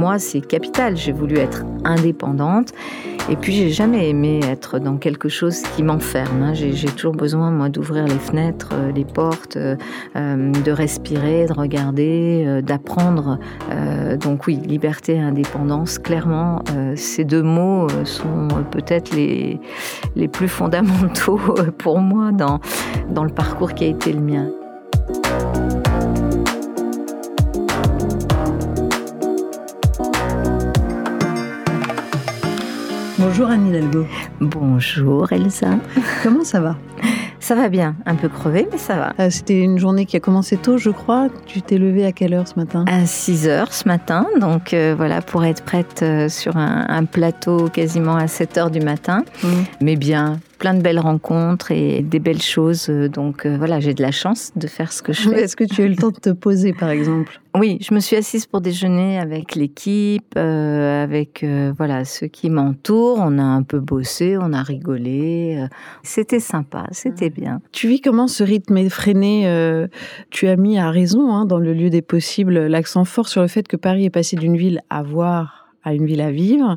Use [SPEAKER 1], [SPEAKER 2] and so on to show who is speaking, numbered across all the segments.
[SPEAKER 1] moi, c'est capital. J'ai voulu être indépendante. Et puis, j'ai jamais aimé être dans quelque chose qui m'enferme. Hein. J'ai toujours besoin, moi, d'ouvrir les fenêtres, euh, les portes, euh, euh, de respirer, de regarder, d'apprendre. donc oui, liberté et indépendance, clairement, ces deux mots sont peut-être les, les plus fondamentaux pour moi dans, dans le parcours qui a été le mien.
[SPEAKER 2] Bonjour Annie Hidalgo.
[SPEAKER 1] Bonjour Elsa.
[SPEAKER 2] Comment ça va?
[SPEAKER 1] Ça va bien, un peu crevé, mais ça va.
[SPEAKER 2] Euh, c'était une journée qui a commencé tôt, je crois. Tu t'es levée à quelle heure ce matin?
[SPEAKER 1] À 6 heures ce matin, donc euh, voilà, pour être prête euh, sur un, plateau quasiment à 7 heures du matin. Mmh. Mais bien, plein de belles rencontres et des belles choses. Donc euh, voilà, j'ai de la chance de faire ce que je fais.
[SPEAKER 2] Est-ce que tu as eu le temps de te poser, par exemple?
[SPEAKER 1] Oui, je me suis assise pour déjeuner avec l'équipe, euh, avec euh, voilà ceux qui m'entourent. On a un peu bossé, on a rigolé. C'était sympa, c'était mmh. bien.
[SPEAKER 2] Tu vis comment ce rythme effréné Tu as mis à raison, hein, dans le lieu des possibles, l'accent fort sur le fait que Paris est passé d'une ville à voir à une ville à vivre?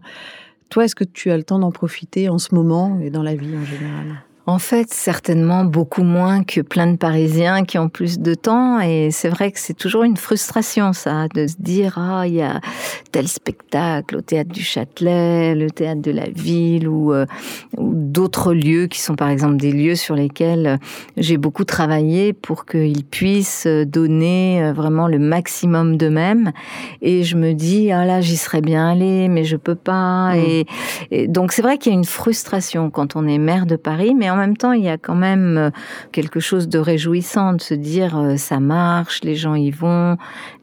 [SPEAKER 2] Toi, est-ce que tu as le temps d'en profiter en ce moment et dans la vie en général?
[SPEAKER 1] En fait, certainement beaucoup moins que plein de Parisiens qui ont plus de temps. Et c'est vrai que c'est toujours une frustration, ça, de se dire, ah, il y a tel spectacle au théâtre du Châtelet, le théâtre de la ville ou, euh, ou d'autres lieux qui sont par exemple des lieux sur lesquels j'ai beaucoup travaillé pour qu'ils puissent donner euh, vraiment le maximum d'eux-mêmes. Et je me dis, ah là, j'y serais bien allé, mais je peux pas. Mmh. Et, et, donc c'est vrai qu'il y a une frustration quand on est maire de Paris, mais en même temps, il y a quand même euh, quelque chose de réjouissant de se dire euh, ça marche, les gens y vont,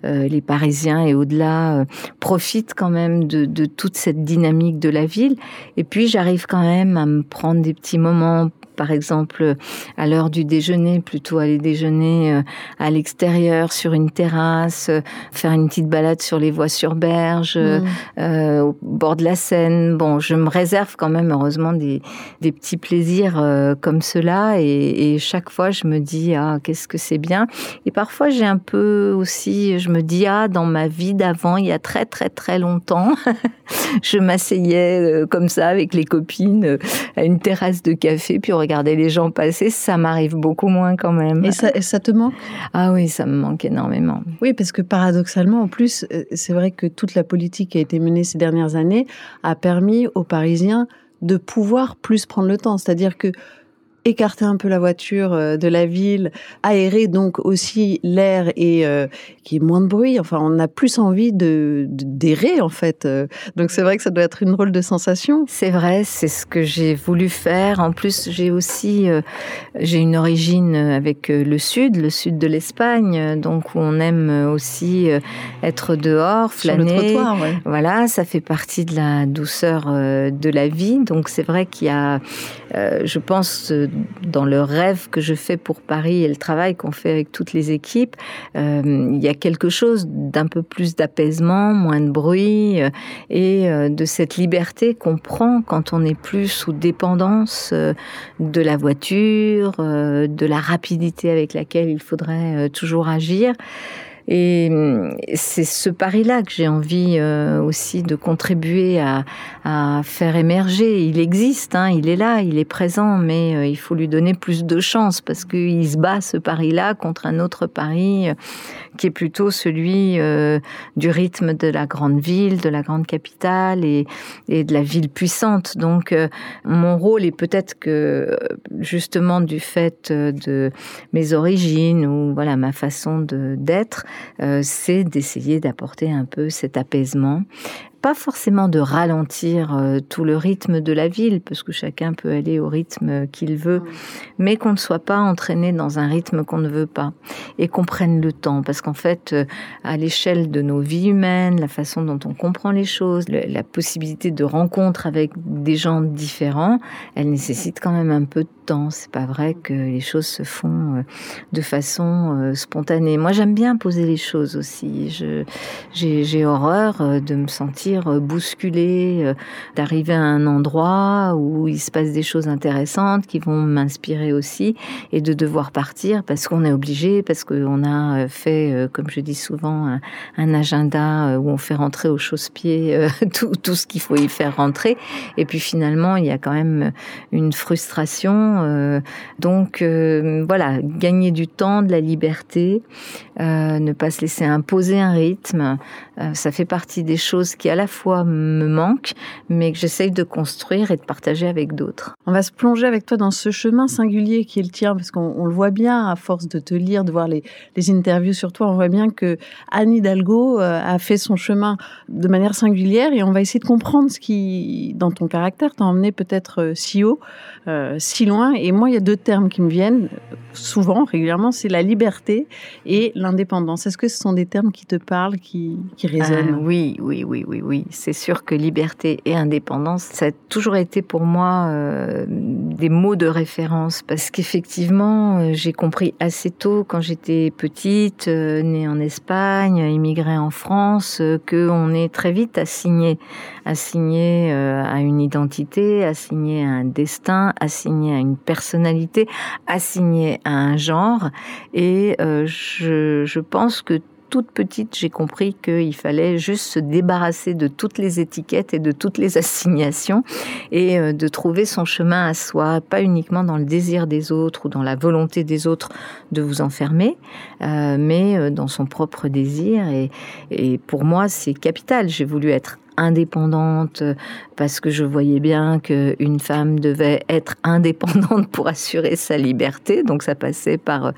[SPEAKER 1] euh, les Parisiens et au-delà profitent quand même de, de toute cette dynamique de la ville. Et puis j'arrive quand même à me prendre des petits moments par exemple à l'heure du déjeuner, plutôt aller déjeuner euh, à l'extérieur sur une terrasse, euh, faire une petite balade sur les voies sur berge, mm. euh, au bord de la Seine. Bon, je me réserve quand même heureusement des, des petits plaisirs comme cela et, et, chaque fois je me dis ah qu'est-ce que c'est bien. Et parfois j'ai un peu aussi, je me dis ah dans ma vie d'avant il y a très très très longtemps, je m'asseyais comme ça avec les copines à une terrasse de café puis on regarder les gens passer, ça m'arrive beaucoup moins quand même.
[SPEAKER 2] Et ça, ça te manque?
[SPEAKER 1] Ah oui, ça me manque énormément.
[SPEAKER 2] Oui, parce que paradoxalement, en plus, euh, c'est vrai que toute la politique qui a été menée ces dernières années a permis aux Parisiens de pouvoir plus prendre le temps. C'est-à-dire que écarter un peu la voiture euh, de la ville, aérer donc aussi l'air et euh, qui est moins de bruit. Enfin, on a plus envie de d'errer en fait. Euh. Donc c'est vrai que ça doit être une drôle de sensation.
[SPEAKER 1] C'est vrai, c'est ce que j'ai voulu faire. En plus, j'ai aussi j'ai une origine avec le sud, le sud de l'Espagne, donc où on aime aussi être dehors, flâner.
[SPEAKER 2] Sur le trottoir, ouais.
[SPEAKER 1] Voilà, ça fait partie de la douceur de la vie. Donc c'est vrai qu'il y a, je pense dans le rêve que je fais pour Paris et le travail qu'on fait avec toutes les équipes, euh, il y a quelque chose d'un peu plus d'apaisement, moins de bruit euh, et euh, de cette liberté qu'on prend quand on n'est plus sous dépendance de la voiture, de la rapidité avec laquelle il faudrait toujours agir. Et hum, c'est ce pari-là que j'ai envie euh, aussi de contribuer à, à, faire émerger. Il existe, hein, il est là, il est présent, mais euh, il faut lui donner plus de chance parce qu'il se bat ce pari-là contre un autre pari euh, qui est plutôt celui du rythme de la grande ville, de la grande capitale et, de la ville puissante. Donc mon rôle est peut-être que justement du fait de mes origines ou voilà ma façon d'être, c'est d'essayer d'apporter un peu cet apaisement pas forcément de ralentir euh, tout le rythme de la ville, parce que chacun peut aller au rythme qu'il veut, mais qu'on ne soit pas entraîné dans un rythme qu'on ne veut pas, et qu'on prenne le temps, parce qu'en fait, euh, à l'échelle de nos vies humaines, la façon dont on comprend les choses, la possibilité de rencontre avec des gens différents, elle nécessite quand même un peu de temps. C'est pas vrai que les choses se font euh, de façon spontanée. Moi, j'aime bien poser les choses aussi. j'ai horreur de me sentir sentir bousculée, d'arriver à un endroit où il se passe des choses intéressantes qui vont m'inspirer aussi, et de devoir partir parce qu'on est obligé, parce qu'on a fait, comme je dis souvent, un, agenda où on fait rentrer au chausse-pied tout, tout ce qu'il faut y faire rentrer. Et puis finalement, il y a quand même une frustration. donc voilà, gagner du temps, de la liberté, ne pas se laisser imposer un rythme, ça fait partie des choses qui à la fois me manquent, mais que j'essaye de construire et de partager avec d'autres.
[SPEAKER 2] On va se plonger avec toi dans ce chemin singulier qui est le tien, parce qu'on le voit bien à force de te lire, de voir les, interviews sur toi, on voit bien que Anne Hidalgo euh, a fait son chemin de manière singulière et on va essayer de comprendre ce qui, dans ton caractère, t'a emmené peut-être euh, si haut, euh, si loin. Et moi, il y a deux termes qui me viennent souvent, régulièrement, c'est la liberté et l'indépendance. Est-ce que ce sont des termes qui te parlent, qui, résonnent?
[SPEAKER 1] Oui, oui, oui, oui, oui. C'est sûr que liberté et indépendance, ça a toujours été pour moi euh, des mots de référence parce qu'effectivement, euh, j'ai compris assez tôt quand j'étais petite, euh, née en Espagne, immigrée en France, que on est très vite assigné, assigné à une identité, assigné à un destin, assigné à une personnalité, assigné à un genre. Et je, je pense que toute petite, j'ai compris qu'il fallait juste se débarrasser de toutes les étiquettes et de toutes les assignations et euh, de trouver son chemin à soi, pas uniquement dans le désir des autres ou dans la volonté des autres de vous enfermer, euh, mais euh, dans son propre désir. Et, et pour moi, c'est capital. J'ai voulu être indépendante parce que je voyais bien qu'une femme devait être indépendante pour assurer sa liberté. Donc ça passait par euh,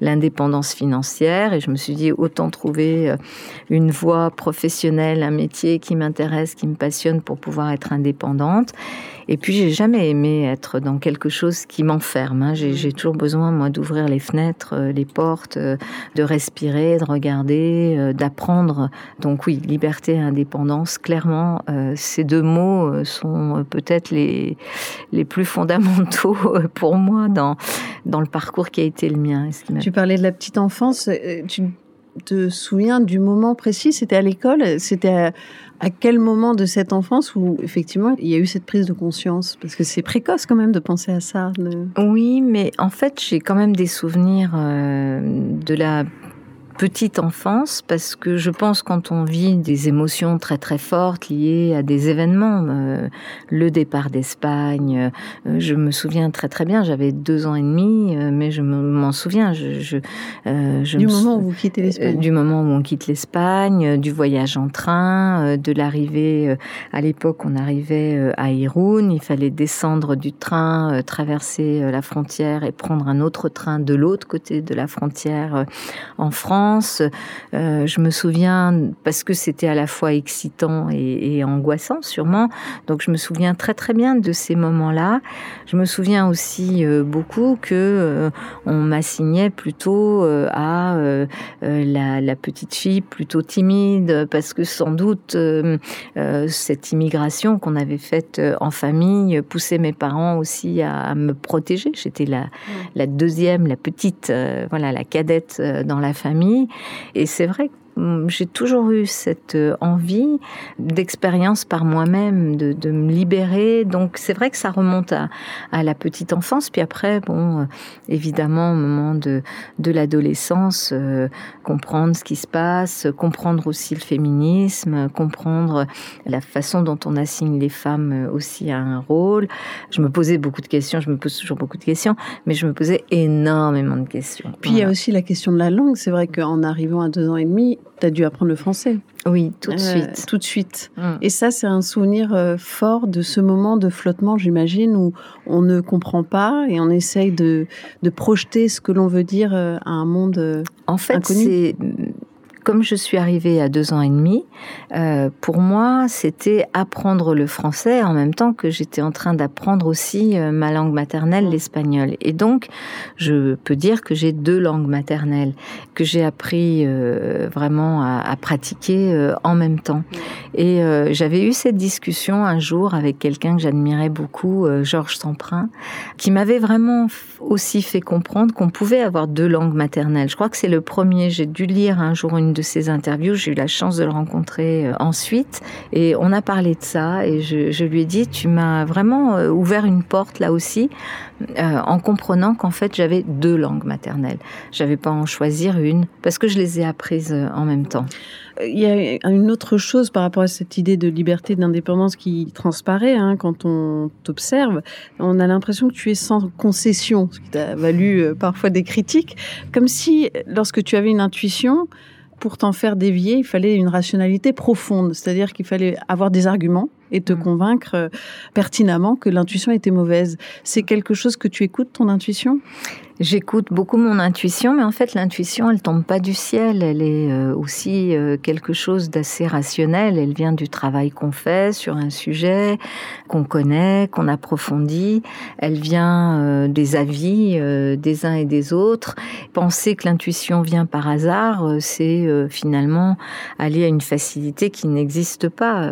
[SPEAKER 1] l'indépendance financière et je me suis dit autant trouver euh, une voie professionnelle, un métier qui m'intéresse, qui me passionne pour pouvoir être indépendante. Et puis, j'ai jamais aimé être dans quelque chose qui m'enferme. Hein. J'ai toujours besoin, moi, d'ouvrir les fenêtres, euh, les portes, euh, de respirer, de regarder, euh, d'apprendre. Donc oui, liberté et indépendance, clairement, ces deux mots sont peut-être les, les plus fondamentaux pour moi dans, dans le parcours qui a été le mien.
[SPEAKER 2] Tu parlais de la petite enfance. Tu te souviens du moment précis? C'était à l'école? C'était à, quel moment de cette enfance où effectivement il y a eu cette prise de conscience? Parce que c'est précoce quand même de penser à ça.
[SPEAKER 1] Oui, mais en fait j'ai quand même des souvenirs euh, de la petite enfance parce que je pense quand on vit des émotions très très fortes liées à des événements, euh, le départ d'Espagne, euh, je me souviens très très bien, j'avais deux ans et demi, euh, mais je m'en souviens. Je, je,
[SPEAKER 2] je du moment où vous quittez l'Espagne.
[SPEAKER 1] du moment où on quitte l'Espagne, du voyage en train, de l'arrivée. à l'époque, on arrivait à Irun, il fallait descendre du train, traverser la frontière et prendre un autre train de l'autre côté de la frontière en France euh, je me souviens, parce que c'était à la fois excitant et, angoissant sûrement, donc je me souviens très très bien de ces moments-là. Je me souviens aussi euh, beaucoup que euh, on m'assignait plutôt à la, petite fille plutôt timide, parce que sans doute cette immigration qu'on avait faite en famille poussait mes parents aussi à, me protéger. J'étais la, la deuxième, la petite, voilà, la cadette dans la famille. Et c'est vrai j'ai toujours eu cette euh, envie d'expérience par moi-même, de, de, me libérer. Donc c'est vrai que ça remonte à, à, la petite enfance. Puis après, bon, euh, évidemment, au moment de, de l'adolescence, euh, comprendre ce qui se passe, comprendre aussi le féminisme, comprendre la façon dont on assigne les femmes aussi à un rôle. Je me posais beaucoup de questions, je me pose toujours beaucoup de questions, mais je me posais énormément de questions.
[SPEAKER 2] Puis il y a aussi la question de la langue. C'est vrai qu'en arrivant à deux ans et demi, tu as dû apprendre le français.
[SPEAKER 1] Oui, tout de euh, suite.
[SPEAKER 2] Tout de suite. Mm. Et ça, c'est un souvenir euh, fort de ce moment de flottement, j'imagine, où on ne comprend pas et on essaye de, de projeter ce que l'on veut dire euh, à un monde
[SPEAKER 1] en fait,
[SPEAKER 2] c'est
[SPEAKER 1] comme je suis arrivée à deux ans et demi, euh, pour moi, c'était apprendre le français en même temps que j'étais en train d'apprendre aussi euh, ma langue maternelle, mmh. l'espagnol. Et donc, je peux dire que j'ai deux langues maternelles que j'ai appris euh, vraiment à, à pratiquer en même temps. Mmh. Et j'avais eu cette discussion un jour avec quelqu'un que j'admirais beaucoup, Georges Semprin, qui m'avait vraiment aussi fait comprendre qu'on pouvait avoir deux langues maternelles. Je crois que c'est le premier. J'ai dû lire un jour une de ces interviews. J'ai eu la chance de le rencontrer ensuite et on a parlé de ça et je, lui ai dit, tu m'as vraiment ouvert une porte là aussi en comprenant qu'en fait j'avais deux langues maternelles. J'avais pas en choisir une parce que je les ai apprises en même temps.
[SPEAKER 2] Il y a une autre chose par rapport à cette idée de liberté, d'indépendance qui transparaît hein, quand on t'observe. On a l'impression que tu es sans concession, ce qui t'a valu euh, parfois des critiques, comme si lorsque tu avais une intuition, pour t'en faire dévier, il fallait une rationalité profonde, c'est-à-dire qu'il fallait avoir des arguments et te mmh. convaincre euh, pertinemment que l'intuition était mauvaise. C'est quelque chose que tu écoutes, ton intuition?
[SPEAKER 1] J'écoute beaucoup mon intuition, mais en fait l'intuition, elle tombe pas du ciel, elle est euh, aussi euh, quelque chose d'assez rationnel. Elle vient du travail qu'on fait sur un sujet qu'on connaît, qu'on approfondit. Elle vient euh, des avis des uns et des autres. Penser que l'intuition vient par hasard, c'est finalement aller à une facilité qui n'existe pas.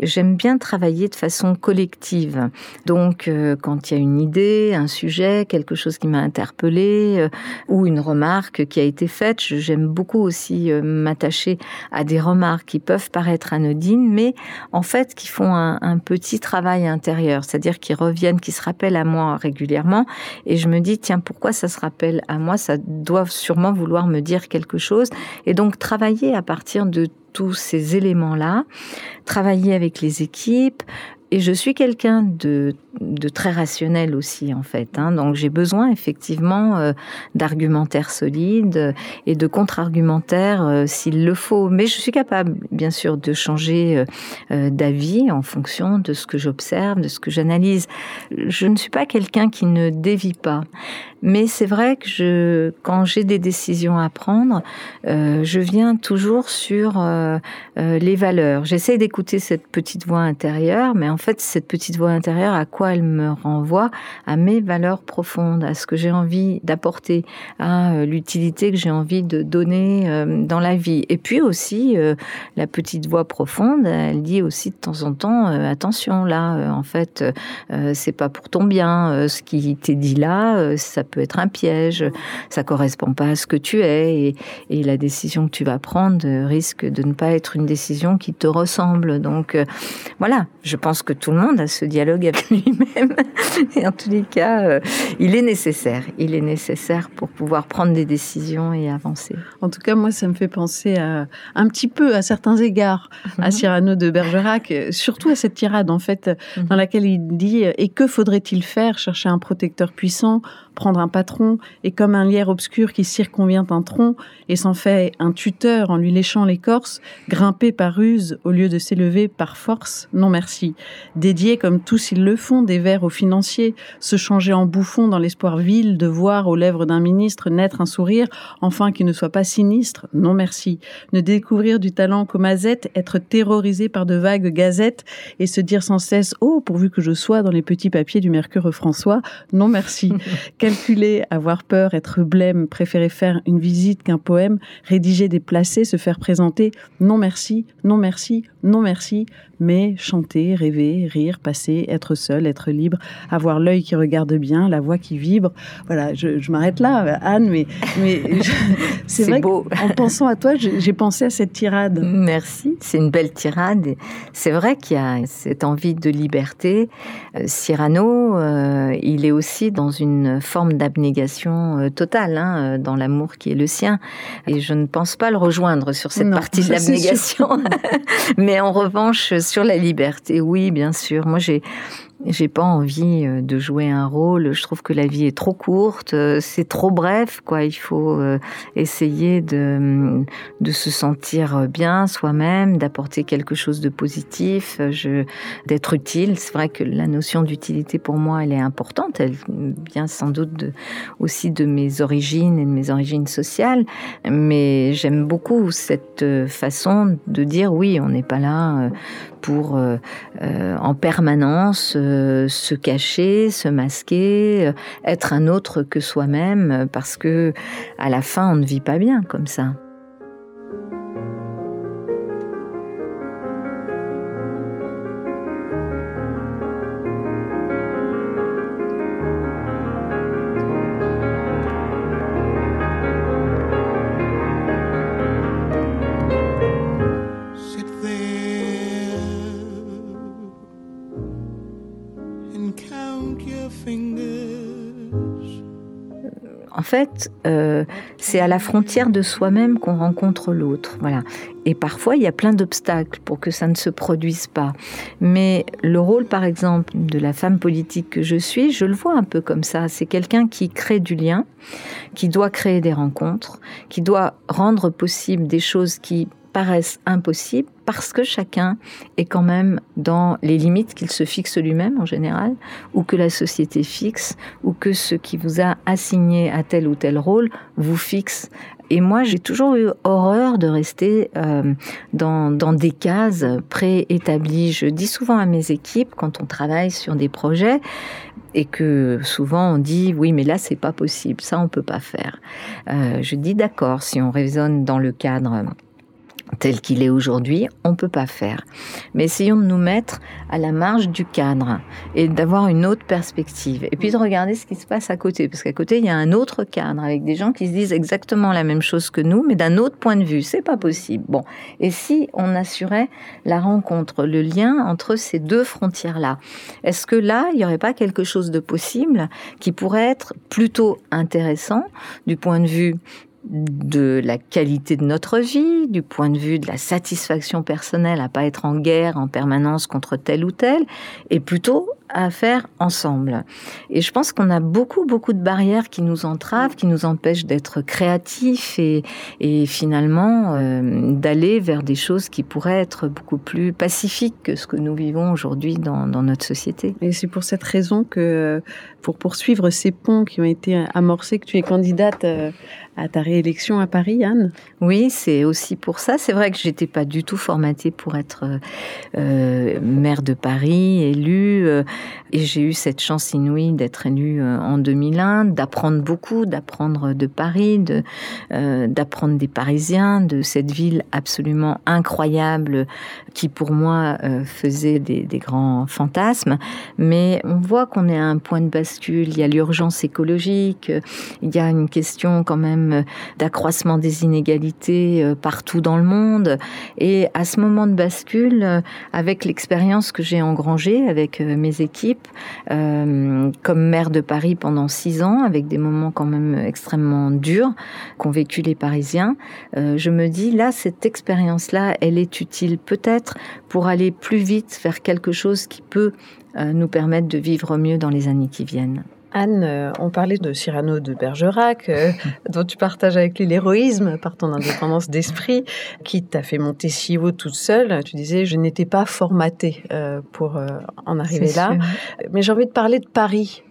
[SPEAKER 1] J'aime bien travailler de façon collective. Donc quand il y a une idée, un sujet, quelque chose qui m'a interpellé euh, ou une remarque qui a été faite. J'aime beaucoup aussi euh, m'attacher à des remarques qui peuvent paraître anodines, mais en fait qui font un, petit travail intérieur, c'est-à-dire qui reviennent, qui se rappellent à moi régulièrement. Et je me dis, tiens, pourquoi ça se rappelle à moi? Ça doit sûrement vouloir me dire quelque chose. Et donc travailler à partir de tous ces éléments-là, travailler avec les équipes, et je suis quelqu'un de, très rationnel aussi, en fait. Hein. Donc j'ai besoin effectivement euh, d'argumentaires solides et de contre-argumentaires euh, s'il le faut. Mais je suis capable, bien sûr, de changer euh, d'avis en fonction de ce que j'observe, de ce que j'analyse. Je ne suis pas quelqu'un qui ne dévie pas. Mais c'est vrai que je, quand j'ai des décisions à prendre, je viens toujours sur les valeurs. J'essaie d'écouter cette petite voix intérieure, mais en fait, cette petite voix intérieure, à quoi elle me renvoie? À mes valeurs profondes, à ce que j'ai envie d'apporter, à euh, l'utilité que j'ai envie de donner euh, dans la vie. Et puis aussi, euh, la petite voix profonde, elle dit aussi de temps en temps, attention, là, en fait, c'est pas pour ton bien. ce qui t'est dit là, ça peut être un piège. Ça correspond pas à ce que tu es. Et, et la décision que tu vas prendre risque de ne pas être une décision qui te ressemble. Donc, voilà, je pense que tout le monde a ce dialogue avec lui-même. Et en tous les cas, euh, il est nécessaire. Il est nécessaire pour pouvoir prendre des décisions et avancer.
[SPEAKER 2] En tout cas, moi, ça me fait penser à, un petit peu, à certains égards, à mhm. Cyrano de Bergerac, surtout à cette tirade, en fait, mhm. dans laquelle il dit Et que faudrait-il faire? Chercher un protecteur puissant prendre un patron et comme un lierre obscur qui circonvient un tronc et s'en fait un tuteur en lui léchant l'écorce, grimper par ruse au lieu de s'élever par force, non merci. Dédier comme tous ils le font des vers aux financiers, se changer en bouffon dans l'espoir vil de voir aux lèvres d'un ministre naître un sourire, enfin qui ne soit pas sinistre, non merci. Ne découvrir du talent qu'aux mazettes, être terrorisé par de vagues gazettes et se dire sans cesse, oh, pourvu que je sois dans les petits papiers du Mercure François, non merci. calculer, avoir peur, être blême, préférer faire une visite qu'un poème, rédiger, déplacer, se faire présenter, non merci, non merci, non merci, mais chanter, rêver, rire, passer, être seul, être libre, avoir l'œil qui regarde bien, la voix qui vibre. Voilà, je, m'arrête là, Anne, mais, mais c'est vrai beau. en pensant à toi, j'ai pensé à cette tirade.
[SPEAKER 1] Merci, c'est une belle tirade. C'est vrai qu'il y a cette envie de liberté. Euh, Cyrano, euh, il est aussi dans une forme d'abnégation euh, totale, hein, dans l'amour qui est le sien. Et je ne pense pas le rejoindre sur cette partie de l'abnégation. mais en revanche, sur la liberté, oui, bien sûr. Moi, j'ai j'ai pas envie euh, de jouer un rôle. Je trouve que la vie est trop courte, euh, c'est trop bref, quoi. Il faut euh, essayer de, de se sentir bien soi-même, d'apporter quelque chose de positif, d'être utile. C'est vrai que la notion d'utilité pour moi, elle est importante. Elle vient sans doute aussi de mes origines et de mes origines sociales. Mais j'aime beaucoup cette façon de dire oui, on n'est pas là pour euh, euh, en permanence euh, se cacher, se masquer, être un autre que soi-même, parce que à la fin on ne vit pas bien comme ça. Euh, c'est à la frontière de soi-même qu'on rencontre l'autre. Voilà. Et parfois, il y a plein d'obstacles pour que ça ne se produise pas. Mais le rôle, par exemple, de la femme politique que je suis, je le vois un peu comme ça. C'est quelqu'un qui crée du lien, qui doit créer des rencontres, qui doit rendre possible des choses qui paraissent impossibles parce que chacun est quand même dans les limites qu'il se fixe lui-même en général, ou que la société fixe, ou que ce qui vous a assigné à tel ou tel rôle vous fixe. Et moi, j'ai toujours eu horreur de rester euh, dans, des cases préétablies. Je dis souvent à mes équipes, quand on travaille sur des projets, et que souvent on dit oui mais là c'est pas possible ça on peut pas faire euh, je dis d'accord si on raisonne dans le cadre tel qu'il est aujourd'hui, on ne peut pas faire. Mais essayons de nous mettre à la marge du cadre et d'avoir une autre perspective. Et puis de regarder ce qui se passe à côté. Parce qu'à côté, il y a un autre cadre avec des gens qui se disent exactement la même chose que nous, mais d'un autre point de vue. C'est pas possible. Bon. Et si on assurait la rencontre, le lien entre ces deux frontières-là, est-ce que là, il n'y aurait pas quelque chose de possible qui pourrait être plutôt intéressant du point de vue de la qualité de notre vie, du point de vue de la satisfaction personnelle à pas être en guerre en permanence contre tel ou tel, et plutôt à faire ensemble. Et je pense qu'on a beaucoup, beaucoup de barrières qui nous entravent, qui nous empêchent d'être créatifs et, et finalement euh, d'aller vers des choses qui pourraient être beaucoup plus pacifiques que ce que nous vivons aujourd'hui dans, dans, notre société.
[SPEAKER 2] Et c'est pour cette raison que, pour poursuivre ces ponts qui ont été amorcés, que tu es candidate euh, à ta réélection à Paris, Anne
[SPEAKER 1] Oui, c'est aussi pour ça. C'est vrai que j'étais pas du tout formatée pour être euh, maire de Paris, élue. Et j'ai eu cette chance inouïe d'être élue euh, en 2001, d'apprendre beaucoup, d'apprendre de Paris, euh, d'apprendre des Parisiens, de cette ville absolument incroyable qui pour moi euh, faisait des, des, grands fantasmes. Mais on voit qu'on est à un point de bascule. Il y a l'urgence écologique, il y a une question quand même d'accroissement des inégalités partout dans le monde. Et à ce moment de bascule, avec l'expérience que j'ai engrangée avec mes équipe euh, comme maire de Paris pendant six ans, avec des moments quand même extrêmement durs qu'ont vécu les Parisiens. Euh, je me dis, là, cette expérience-là, elle est utile peut-être pour aller plus vite vers quelque chose qui peut euh, nous permettre de vivre mieux dans les années qui viennent.
[SPEAKER 2] Anne, euh, on parlait de Cyrano de Bergerac, euh, dont tu partages avec lui l'héroïsme par ton indépendance d'esprit, qui t'a fait monter si haut toute seule. Tu disais, je n'étais pas formatée euh, pour en arriver là. Mais j'ai envie de parler de Paris.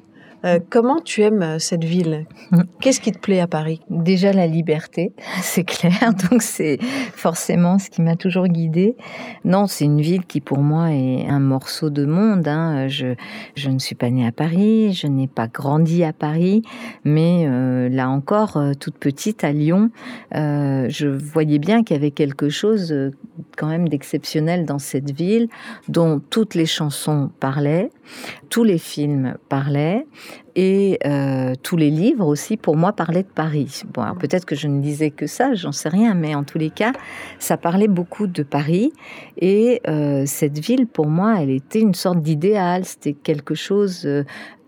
[SPEAKER 2] Euh, comment tu aimes euh, cette ville? Qu'est-ce qui te plaît à Paris?
[SPEAKER 1] Déjà la liberté, c'est clair. Donc c'est forcément ce qui m'a toujours guidée. Non, c'est une ville qui pour moi est un morceau de monde. Hein. Je, je ne suis pas née à Paris, je n'ai pas grandi à Paris, mais euh, là encore, toute petite à Lyon, je voyais bien qu'il y avait quelque chose quand même d'exceptionnel dans cette ville, dont toutes les chansons parlaient, tous les films parlaient, et euh, tous les livres aussi, pour moi, parlaient de Paris. Bon, peut-être que je ne lisais que ça, j'en sais rien, mais en tous les cas, ça parlait beaucoup de Paris. Et euh, cette ville, pour moi, elle était une sorte d'idéal. C'était quelque chose euh,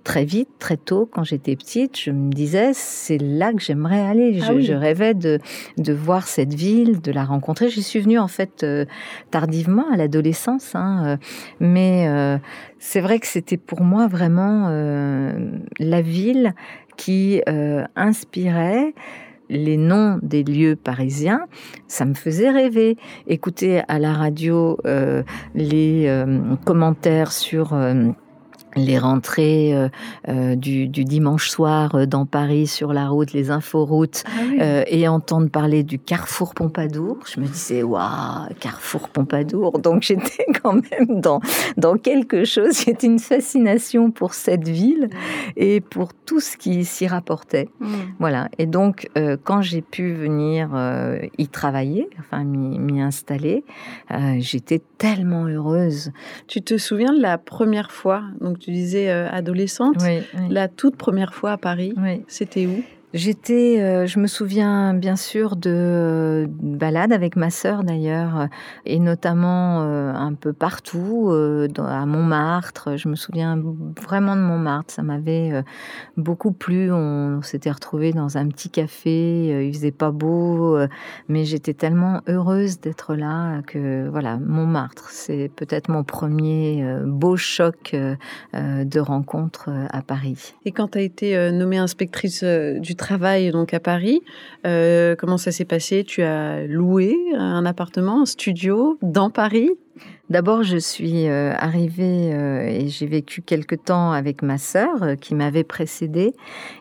[SPEAKER 1] très vite, très tôt, quand j'étais petite, je me disais, c'est là que j'aimerais aller. Ah je, rêvais de, de voir cette ville, de la rencontrer. J'y suis venue en fait euh, tardivement, à l'adolescence, hein, euh, mais euh, c'est vrai que c'était pour moi vraiment la ville qui inspirait les noms des lieux parisiens, ça me faisait rêver. Écouter à la radio les commentaires sur les rentrées euh, euh, du, dimanche soir euh, dans Paris sur la route, les inforoutes, ah et entendre parler du Carrefour Pompadour, je me disais waouh, Carrefour Pompadour. Donc j'étais quand même dans dans quelque chose. C'était une fascination pour cette ville et pour tout ce qui s'y rapportait. Mm. Voilà. Et donc quand j'ai pu venir y travailler, enfin m'y installer, j'étais tellement heureuse.
[SPEAKER 2] Tu te souviens de la première fois donc tu disais euh, adolescente. La toute première fois à Paris, c'était où?
[SPEAKER 1] J'étais, euh, je me souviens bien sûr de balades avec ma sœur d'ailleurs, et notamment euh, un peu partout, euh, à Montmartre. Je me souviens vraiment de Montmartre, ça m'avait beaucoup plu. On, s'était retrouvés dans un petit café, il faisait pas beau, mais j'étais tellement heureuse d'être là que voilà, Montmartre, c'est peut-être mon premier beau choc de rencontre à Paris.
[SPEAKER 2] Et quand tu as été nommée inspectrice du travail donc à Paris. Euh, comment ça s'est passé? Tu as loué un appartement, un studio dans Paris?
[SPEAKER 1] D'abord, je suis euh, arrivée euh, et j'ai vécu quelque temps avec ma sœur euh, qui m'avait précédée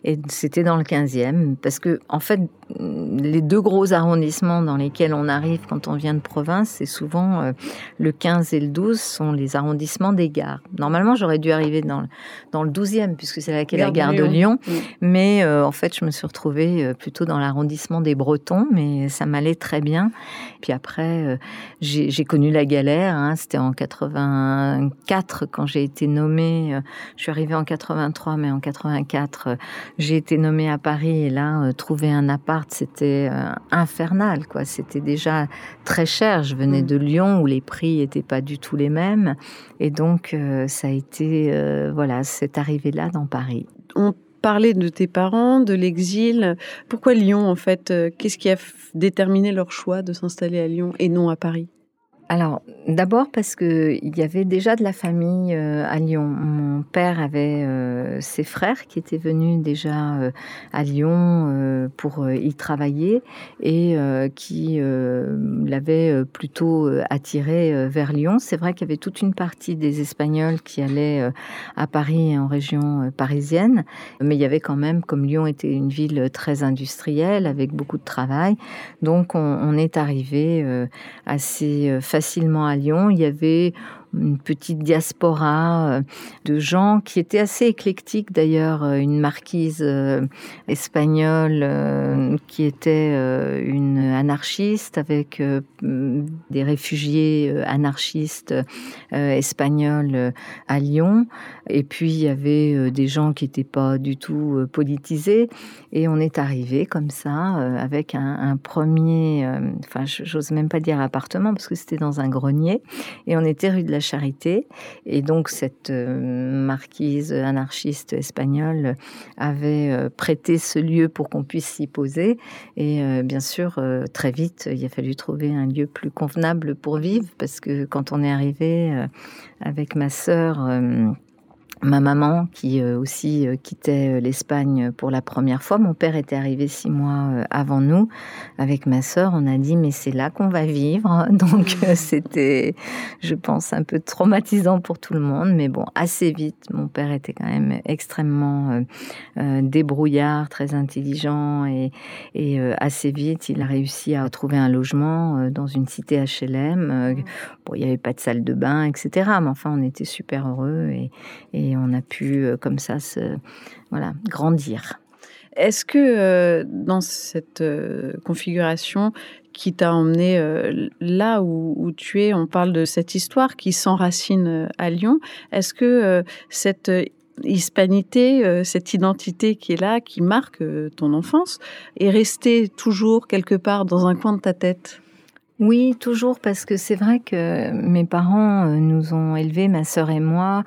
[SPEAKER 1] et c'était dans le 15e parce que en fait les deux gros arrondissements dans lesquels on arrive quand on vient de province, c'est souvent le 15 et le 12 sont les arrondissements des gares. Normalement, j'aurais dû arriver dans le, dans le 12e puisque c'est la, la gare de Lyon, mais en fait, je me suis retrouvée plutôt dans l'arrondissement des Bretons, mais ça m'allait très bien. Puis après, j'ai connu la galère. Hein, c'était en 84 quand j'ai été nommée. Euh, je suis arrivée en 83, mais en 84, euh, j'ai été nommée à Paris et là, euh, trouver un appart, c'était infernal, quoi. C'était déjà très cher. Je venais mm. de Lyon où les prix n'étaient pas du tout les mêmes, et donc ça a été, voilà, cette arrivée-là dans Paris.
[SPEAKER 2] On parlait de tes parents, de l'exil. Pourquoi Lyon, en fait? Qu'est-ce qui a déterminé leur choix de s'installer à Lyon et non à Paris?
[SPEAKER 1] Alors, d'abord parce qu'il y avait déjà de la famille euh, à Lyon. Mon père avait euh, ses frères qui étaient venus déjà euh, à Lyon pour y travailler et qui l'avaient plutôt attiré vers Lyon. C'est vrai qu'il y avait toute une partie des Espagnols qui allaient à Paris et en région parisienne, mais il y avait quand même, comme Lyon était une ville très industrielle avec beaucoup de travail, donc on, on est arrivé assez facilement à Lyon. Il y avait une petite diaspora euh, de gens qui étaient assez éclectiques d'ailleurs. Euh, une marquise euh, espagnole qui était une anarchiste avec des réfugiés anarchistes espagnols à Lyon. Et puis il y avait des gens qui n'étaient pas du tout politisés. Et on est arrivé comme ça avec un, premier, enfin j'ose même pas dire appartement parce que c'était dans un grenier. Et on était rue de la Charité. Et donc, cette euh, marquise anarchiste espagnole avait euh, prêté ce lieu pour qu'on puisse s'y poser. Et euh, bien sûr, très vite, il a fallu trouver un lieu plus convenable pour vivre parce que quand on est arrivé avec ma sœur, ma maman qui euh, aussi euh, quittait euh, l'Espagne pour la première fois. Mon père était arrivé six mois avant nous. Avec ma sœur, on a dit mais c'est là qu'on va vivre. Donc c'était, je pense, un peu traumatisant pour tout le monde. Mais bon, assez vite, mon père était quand même extrêmement débrouillard, très intelligent et, et assez vite, il a réussi à trouver un logement dans une cité HLM. Bon, il n'y avait pas de salle de bain, etc. Mais enfin, on était super heureux et, et et on a pu euh, comme ça se, voilà, grandir.
[SPEAKER 2] Est-ce que euh, dans cette euh, configuration qui t'a emmené là où, tu es, on parle de cette histoire qui s'enracine à Lyon, est-ce que cette hispanité, cette identité qui est là, qui marque ton enfance, est restée toujours quelque part dans un coin de ta tête?
[SPEAKER 1] Oui, toujours parce que c'est vrai que mes parents nous ont élevés, ma sœur et moi,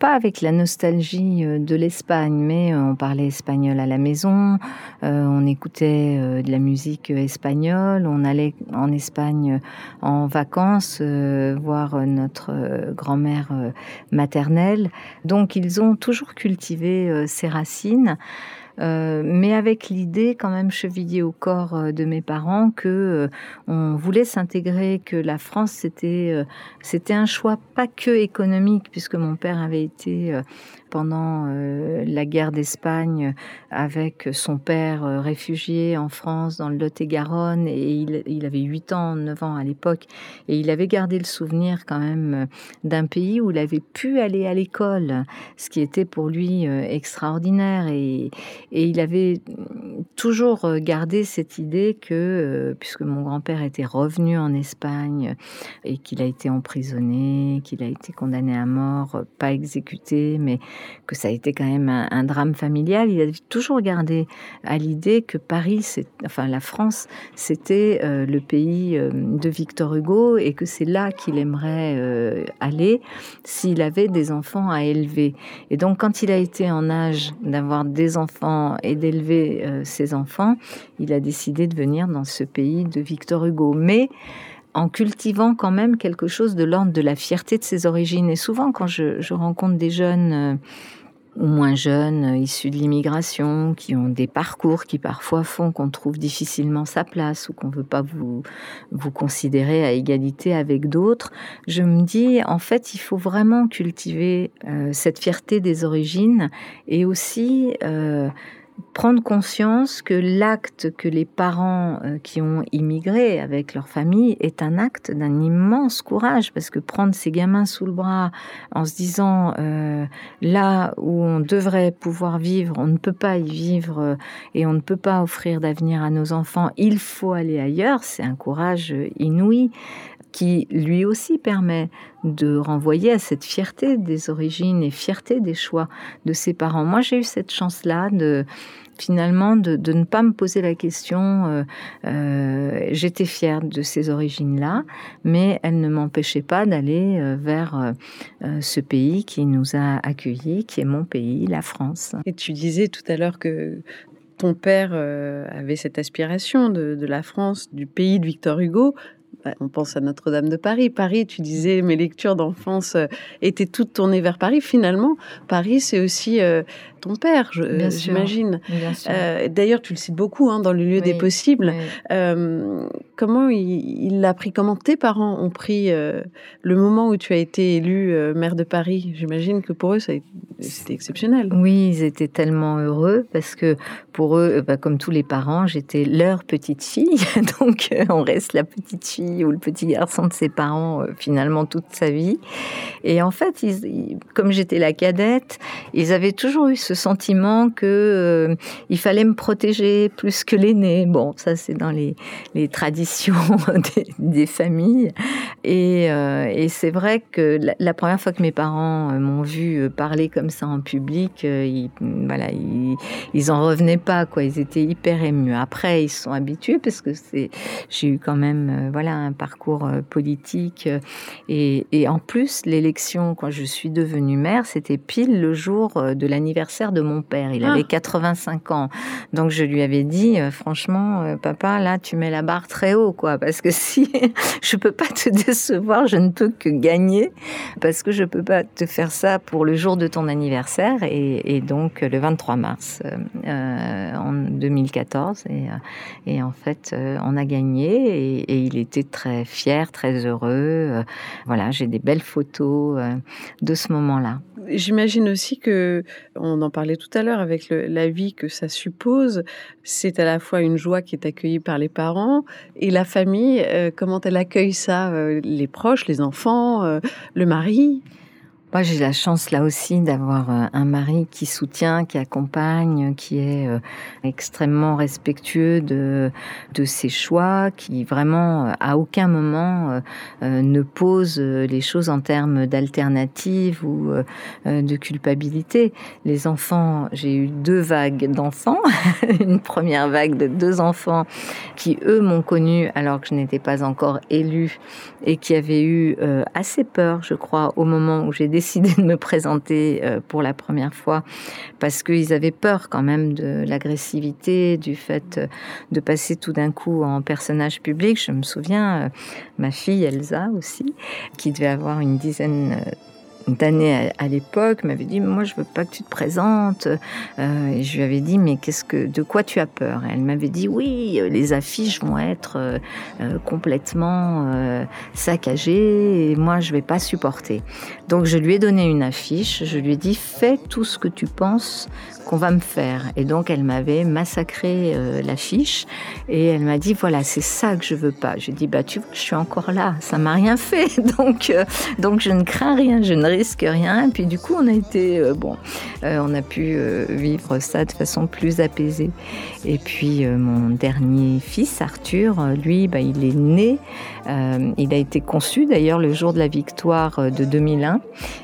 [SPEAKER 1] pas avec la nostalgie euh, de l'Espagne, mais euh, on parlait espagnol à la maison, euh, on écoutait de la musique espagnole, on allait en Espagne en vacances voir notre grand-mère maternelle. Donc ils ont toujours cultivé ces racines. Euh, mais avec l'idée quand même chevillée au corps euh, de mes parents que euh, on voulait s'intégrer, que la France c'était c'était un choix pas que économique puisque mon père avait été pendant euh, la guerre d'Espagne avec son père euh, réfugié en France dans le Lot-et-Garonne. Et il, avait 8 ans, 9 ans à l'époque. Et il avait gardé le souvenir quand même euh, d'un pays où il avait pu aller à l'école, ce qui était pour lui extraordinaire. Et, Et il avait toujours gardé cette idée que, puisque mon grand-père était revenu en Espagne et qu'il a été emprisonné, qu'il a été condamné à mort, pas exécuté, mais que ça a été quand même un, drame familial, il avait toujours gardé à l'idée que Paris, enfin la France, c'était le pays de Victor Hugo et que c'est là qu'il aimerait aller s'il avait des enfants à élever. Et donc quand il a été en âge d'avoir des enfants et d'élever euh, ses enfants, il a décidé de venir dans ce pays de Victor Hugo. Mais en cultivant quand même quelque chose de l'ordre de la fierté de ses origines. Et souvent, quand je, rencontre des jeunes euh, ou moins jeunes, euh, issus de l'immigration, qui ont des parcours qui parfois font qu'on trouve difficilement sa place ou qu'on ne veut pas vous, considérer à égalité avec d'autres, je me dis, en fait, il faut vraiment cultiver euh, cette fierté des origines et aussi... prendre conscience que l'acte que les parents euh, qui ont immigré avec leur famille est un acte d'un immense courage parce que prendre ces gamins sous le bras en se disant euh, là où on devrait pouvoir vivre, on ne peut pas y vivre euh, et on ne peut pas offrir d'avenir à nos enfants, il faut aller ailleurs, c'est un courage inouï qui lui aussi permet de renvoyer à cette fierté des origines et fierté des choix de ses parents. Moi, j'ai eu cette chance-là de finalement de, ne pas me poser la question. Euh, euh, j'étais fière de ces origines-là, mais elle ne m'empêchait pas d'aller euh, vers ce pays qui nous a accueillis, qui est mon pays, la France.
[SPEAKER 2] Et tu disais tout à l'heure que ton père avait cette aspiration de, la France, du pays de Victor Hugo. Bah, on pense à Notre-Dame de Paris. Paris, tu disais, mes lectures d'enfance euh, étaient toutes tournées vers Paris. Finalement, Paris, c'est aussi euh, ton père, j'imagine. Euh, d'ailleurs, tu le cites beaucoup hein, dans le lieu des possibles. comment il l'a pris? Comment tes parents ont pris le moment où tu as été élu maire de Paris? J'imagine que pour eux, c'était exceptionnel.
[SPEAKER 1] Oui, ils étaient tellement heureux parce que pour eux, bah, comme tous les parents, j'étais leur petite fille. Donc, on reste la petite fille ou le petit garçon de ses parents euh, finalement toute sa vie. Et en fait, comme j'étais la cadette, ils avaient toujours eu ce sentiment que euh, il fallait me protéger plus que l'aîné. Bon, ça c'est dans les, les traditions des, familles. Et, euh, et c'est vrai que la, première fois que mes parents m'ont vu parler comme ça en public, ils, voilà, ils, en revenaient pas quoi. Ils étaient hyper émus. Après, ils se sont habitués parce que c'est, j'ai eu quand même, voilà, un parcours euh, politique. Euh, et, en plus, l'élection, quand je suis devenue maire, c'était pile le jour euh, de l'anniversaire de mon père. Il avait 85 ah. ans. Donc je lui avais dit, franchement, papa, là, tu mets la barre très haut, quoi. Parce que si je peux pas te décevoir, je ne peux que gagner. Parce que je peux pas te faire ça pour le jour de ton anniversaire. Et, donc, le 23 mars en 2014. Et, et en fait, on a gagné. Et, et il était très fier, très heureux. Euh, voilà, j'ai des belles photos euh, de ce moment-là.
[SPEAKER 2] J'imagine aussi que, on en parlait tout à l'heure avec la vie que ça suppose, c'est à la fois une joie qui est accueillie par les parents et la famille, euh, comment elle accueille ça, les proches, les enfants, le mari?
[SPEAKER 1] Moi, j'ai la chance là aussi d'avoir euh, un mari qui soutient, qui accompagne, qui est euh, extrêmement respectueux de, de ses choix, qui vraiment euh, à aucun moment ne pose les choses en termes d'alternatives ou de culpabilité. Les enfants, j'ai eu deux vagues d'enfants, une première vague de deux enfants qui eux m'ont connu alors que je n'étais pas encore élue et qui avaient eu assez peur, je crois, au moment où j'ai décidé de me présenter euh, pour la première fois parce qu'ils avaient peur quand même de l'agressivité, du fait euh, de passer tout d'un coup en personnage public. Je me souviens, euh, ma fille Elsa aussi, qui devait avoir une dizaine d'années à, l'époque m'avait dit moi je veux pas que tu te présentes. Euh, je lui avais dit mais qu'est-ce que de quoi tu as peur? Et elle m'avait dit oui les affiches vont être euh, euh, complètement saccagées et moi je vais pas supporter. Donc je lui ai donné une affiche. Je lui ai dit fais tout ce que tu penses qu'on va me faire. Et donc elle m'avait massacré l'affiche et elle m'a dit voilà c'est ça que je veux pas. J'ai dit bah tu vois je suis encore là, ça m'a rien fait. Donc donc je ne crains rien, je ne risque rien. Et puis du coup, on a été, bon, on a pu vivre ça de façon plus apaisée. Et puis mon dernier fils, Arthur, lui, bah, il est né, il a été conçu d'ailleurs le jour de la victoire de 2001.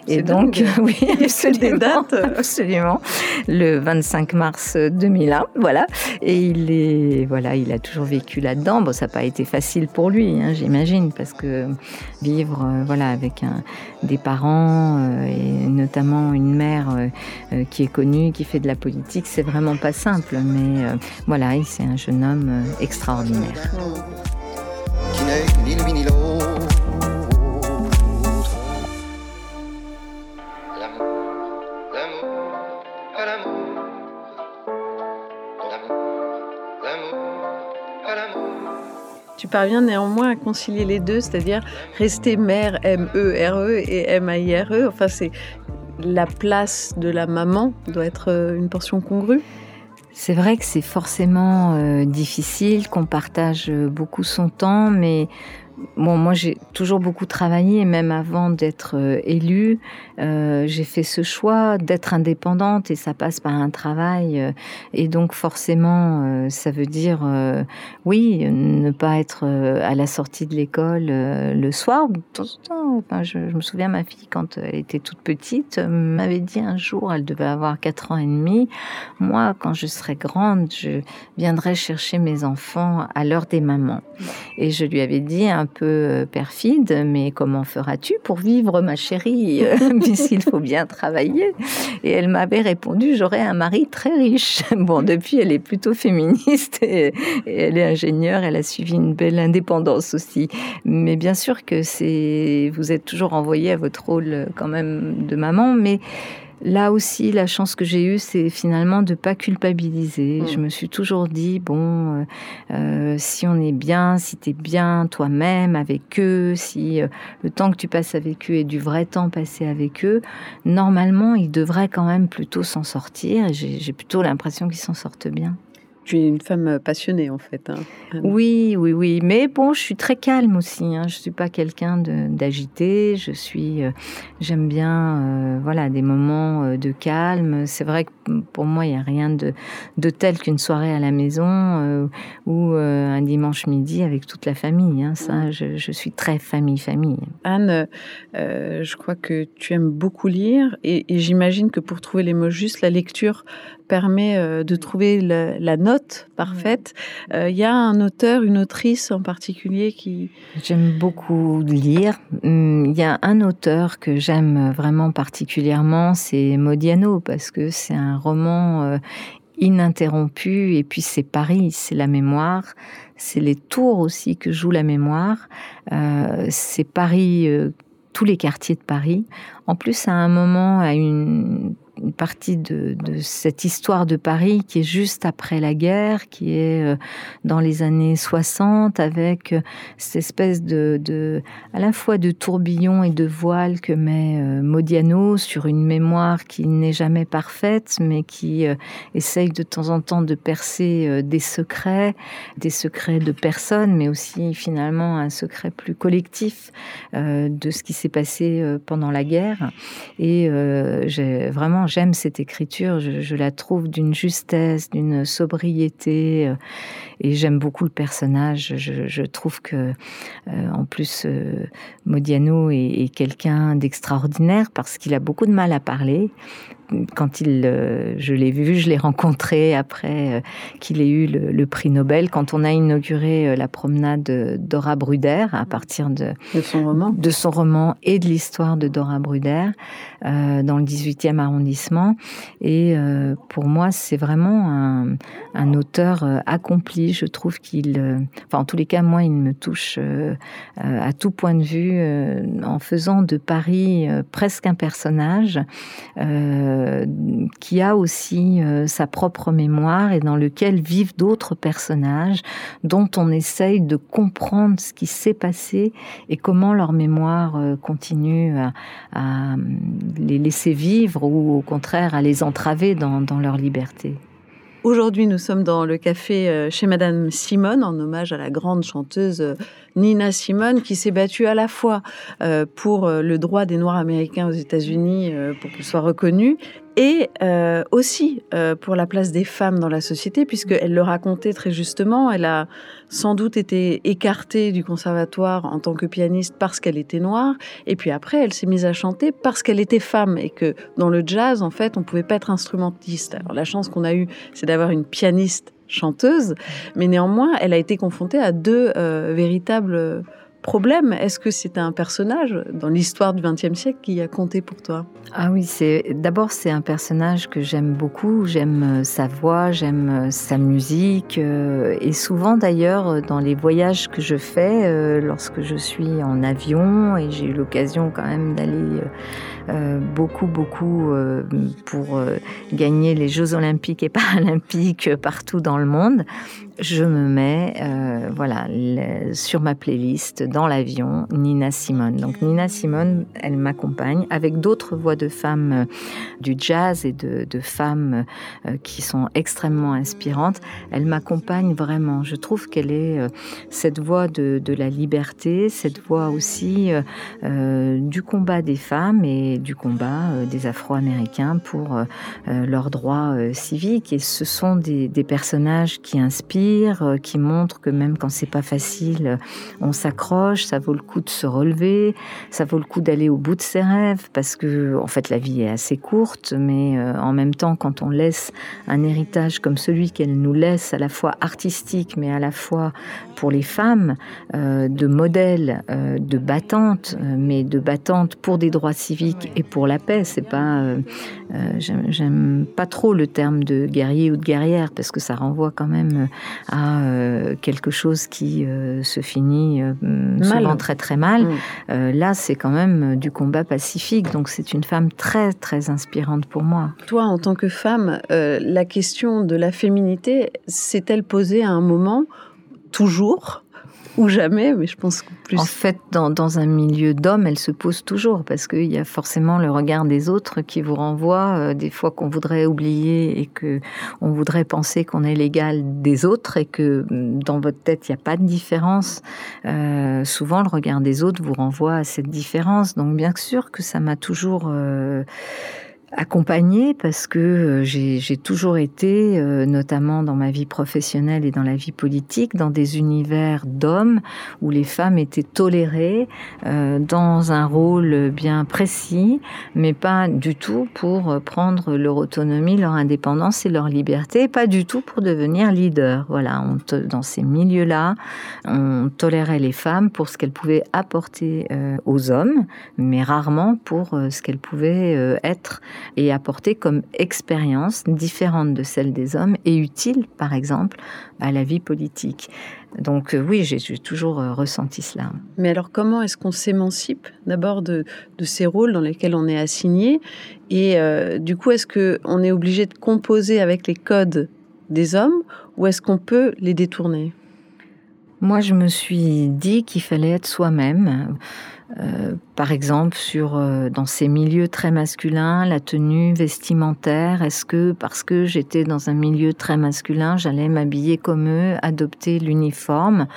[SPEAKER 2] Et donc,
[SPEAKER 1] oui, absolument, dates. absolument, le 25 mars 2001, voilà. Et il est, voilà, il a toujours vécu là-dedans. Bon, ça n'a pas été facile pour lui, hein, j'imagine, parce que vivre, euh, voilà, avec un, des parents euh, et notamment une mère euh, qui est connue, qui fait de la politique, c'est vraiment pas simple. Mais voilà, c'est un jeune homme extraordinaire.
[SPEAKER 2] Tu parviens néanmoins à concilier les deux, c'est-à-dire rester mère M-E-R-E e et M-A-I-R-E. Enfin, c'est la place de la maman doit être euh, une portion congrue.
[SPEAKER 1] C'est vrai que c'est forcément euh, difficile, qu'on partage euh, beaucoup son temps, mais Moi, j'ai toujours beaucoup travaillé, même avant d'être euh, élue. Euh, j'ai fait ce choix d'être indépendante et ça passe par un travail. Euh, et donc, forcément, ça veut dire, oui, ne pas être à la sortie de l'école le soir. Enfin, je, me souviens, ma fille, quand elle était toute petite, m'avait dit un jour, elle devait avoir 4 ans et demi, moi, quand je serai grande, je viendrai chercher mes enfants à l'heure des mamans. Et je lui avais dit un peu euh, perfide, mais comment feras-tu pour vivre, ma chérie, euh, puisqu'il faut bien travailler? Et elle m'avait répondu, j'aurai un mari très riche. Bon, depuis, elle est plutôt féministe et, elle est ingénieure, elle a suivi une belle indépendance aussi. Mais bien sûr que c'est, vous êtes toujours envoyé à votre rôle euh, quand même de maman, mais Là aussi, la chance que j'ai eue, c'est finalement de pas culpabiliser. Mm. Je me suis toujours dit bon, euh, euh, si on est bien, si tu es bien toi-même avec eux, si euh, le temps que tu passes avec eux est du vrai temps passé avec eux, normalement, ils devraient quand même plutôt s'en sortir. J'ai plutôt l'impression qu'ils s'en sortent bien.
[SPEAKER 2] Tu es une femme passionnée en fait. Hein,
[SPEAKER 1] oui, oui, oui. Mais bon, je suis très calme aussi. Hein. Je suis pas quelqu'un d'agité. Je suis, euh, j'aime bien, euh, voilà, des moments euh, de calme. C'est vrai que pour moi, il y a rien de, de tel qu'une soirée à la maison ou un dimanche midi avec toute la famille. Hein. Ça, je, je, suis très famille, famille.
[SPEAKER 2] Anne, je crois que tu aimes beaucoup lire et, et j'imagine que pour trouver les mots justes, la lecture permet euh, de trouver la note parfaite. Euh, il y a un auteur, une autrice en particulier qui...
[SPEAKER 1] J'aime beaucoup lire. Hum, il y a un auteur que j'aime vraiment particulièrement, c'est Modiano, parce que c'est un roman euh, ininterrompu, et puis c'est Paris, c'est la mémoire. C'est les tours aussi que joue la mémoire. c'est Paris, tous les quartiers de Paris. En plus, à un moment, à une une partie de, cette histoire de Paris qui est juste après la guerre, qui est euh, dans les années 60, avec euh, cette espèce de, de à la fois de tourbillon et de voile que met euh, Modiano sur une mémoire qui n'est jamais parfaite, mais qui essaye de temps en temps de percer des secrets, des secrets de personnes, mais aussi finalement un secret plus collectif de ce qui s'est passé pendant la guerre. Et j'ai vraiment j'aime cette écriture, je, la trouve d'une justesse, d'une sobriété, euh, et j'aime beaucoup le personnage. Je, trouve que, euh, en plus, euh, Modiano est quelqu'un d'extraordinaire parce qu'il a beaucoup de mal à parler, quand il, euh, je l'ai vu, je l'ai rencontré après euh, qu'il ait eu le, prix Nobel, quand on a inauguré euh, la promenade Dora Bruder à partir de,
[SPEAKER 2] de son roman,
[SPEAKER 1] de son roman et de l'histoire de Dora Bruder dans le 18e arrondissement. Et pour moi, c'est vraiment un, un, auteur accompli. Je trouve qu'il, enfin en tous les cas, moi, il me touche à tout point de vue en faisant de Paris presque un personnage. Euh, qui a aussi euh, sa propre mémoire et dans lequel vivent d'autres personnages dont on essaye de comprendre ce qui s'est passé et comment leur mémoire euh, continue à, les laisser vivre ou au contraire à les entraver dans, leur liberté.
[SPEAKER 2] Aujourd'hui, nous sommes dans le café chez Madame Simone en hommage à la grande chanteuse Nina Simone qui s'est battue à la fois pour le droit des Noirs américains aux États-Unis pour qu'ils soient reconnus et euh, aussi euh, pour la place des femmes dans la société, puisqu'elle le racontait très justement, elle a sans doute été écartée du conservatoire en tant que pianiste parce qu'elle était noire, et puis après elle s'est mise à chanter parce qu'elle était femme, et que dans le jazz, en fait, on pouvait pas être instrumentiste. Alors la chance qu'on a eue, c'est d'avoir une pianiste chanteuse, mais néanmoins, elle a été confrontée à deux euh, véritables problème. Est-ce que c'est un personnage dans l'histoire du XXe siècle qui a compté pour toi?
[SPEAKER 1] Ah oui, c'est d'abord c'est un personnage que j'aime beaucoup. J'aime euh, sa voix, j'aime euh, sa musique, euh, et souvent d'ailleurs dans les voyages que je fais, lorsque je suis en avion et j'ai eu l'occasion quand même d'aller beaucoup beaucoup pour gagner les Jeux olympiques et paralympiques partout dans le monde je me mets euh, voilà sur ma playlist dans l'avion Nina Simone. Donc Nina Simone, elle m'accompagne avec d'autres voix de femmes euh, du jazz et de, femmes euh, qui sont extrêmement inspirantes. Elle m'accompagne vraiment. Je trouve qu'elle est cette voix de, la liberté, cette voix aussi du combat des femmes et du combat des Afro-Américains pour leurs droits civiques. Et ce sont des personnages qui inspirent euh, qui montre que même quand c'est pas facile, euh, on s'accroche, ça vaut le coup de se relever, ça vaut le coup d'aller au bout de ses rêves, parce que en fait la vie est assez courte, mais euh, en même temps quand on laisse un héritage comme celui qu'elle nous laisse, à la fois artistique, mais à la fois pour les femmes, de modèles, de battantes, mais de battantes pour des droits civiques et pour la paix. C'est pas, j'aime pas trop le terme de guerrier ou de guerrière parce que ça renvoie quand même à euh, quelque chose qui euh, se finit euh, souvent très très mal. Mm. là, c'est quand même du combat pacifique, donc c'est une femme très très inspirante pour moi.
[SPEAKER 2] Toi, en tant que femme, la question de la féminité s'est-elle posée à un moment toujours? Ou jamais, mais je pense que plus.
[SPEAKER 1] En fait, dans, dans un milieu d'hommes, elle se pose toujours parce qu'il y a forcément le regard des autres qui vous renvoie euh, des fois qu'on voudrait oublier et que on voudrait penser qu'on est l'égal des autres et que mm, dans votre tête il n'y a pas de différence. Euh, souvent, le regard des autres vous renvoie à cette différence. Donc, bien sûr que ça m'a toujours euh, accompagnée parce que euh, j'ai toujours été, euh, notamment dans ma vie professionnelle et dans la vie politique, dans des univers d'hommes où les femmes étaient tolérées euh, dans un rôle bien précis, mais pas du tout pour prendre leur autonomie, leur indépendance et leur liberté, pas du tout pour devenir leader. Voilà, dans ces milieux-là, on tolérait les femmes pour ce qu'elles pouvaient apporter aux hommes, mais rarement pour ce qu'elles pouvaient être et apporter comme expérience différente de celle des hommes et utile, par exemple, à la vie politique. Donc euh, oui, j'ai toujours euh, ressenti cela.
[SPEAKER 2] Mais alors comment est-ce qu'on s'émancipe d'abord de, ces rôles dans lesquels on est assigné Et euh, du coup, est-ce qu'on est obligé de composer avec les codes des hommes ou est-ce qu'on peut les détourner?
[SPEAKER 1] Moi, je me suis dit qu'il fallait être soi-même. Euh, par exemple, sur euh, dans ces milieux très masculins, la tenue vestimentaire. Est-ce que parce que j'étais dans un milieu très masculin, j'allais m'habiller comme eux, adopter l'uniforme?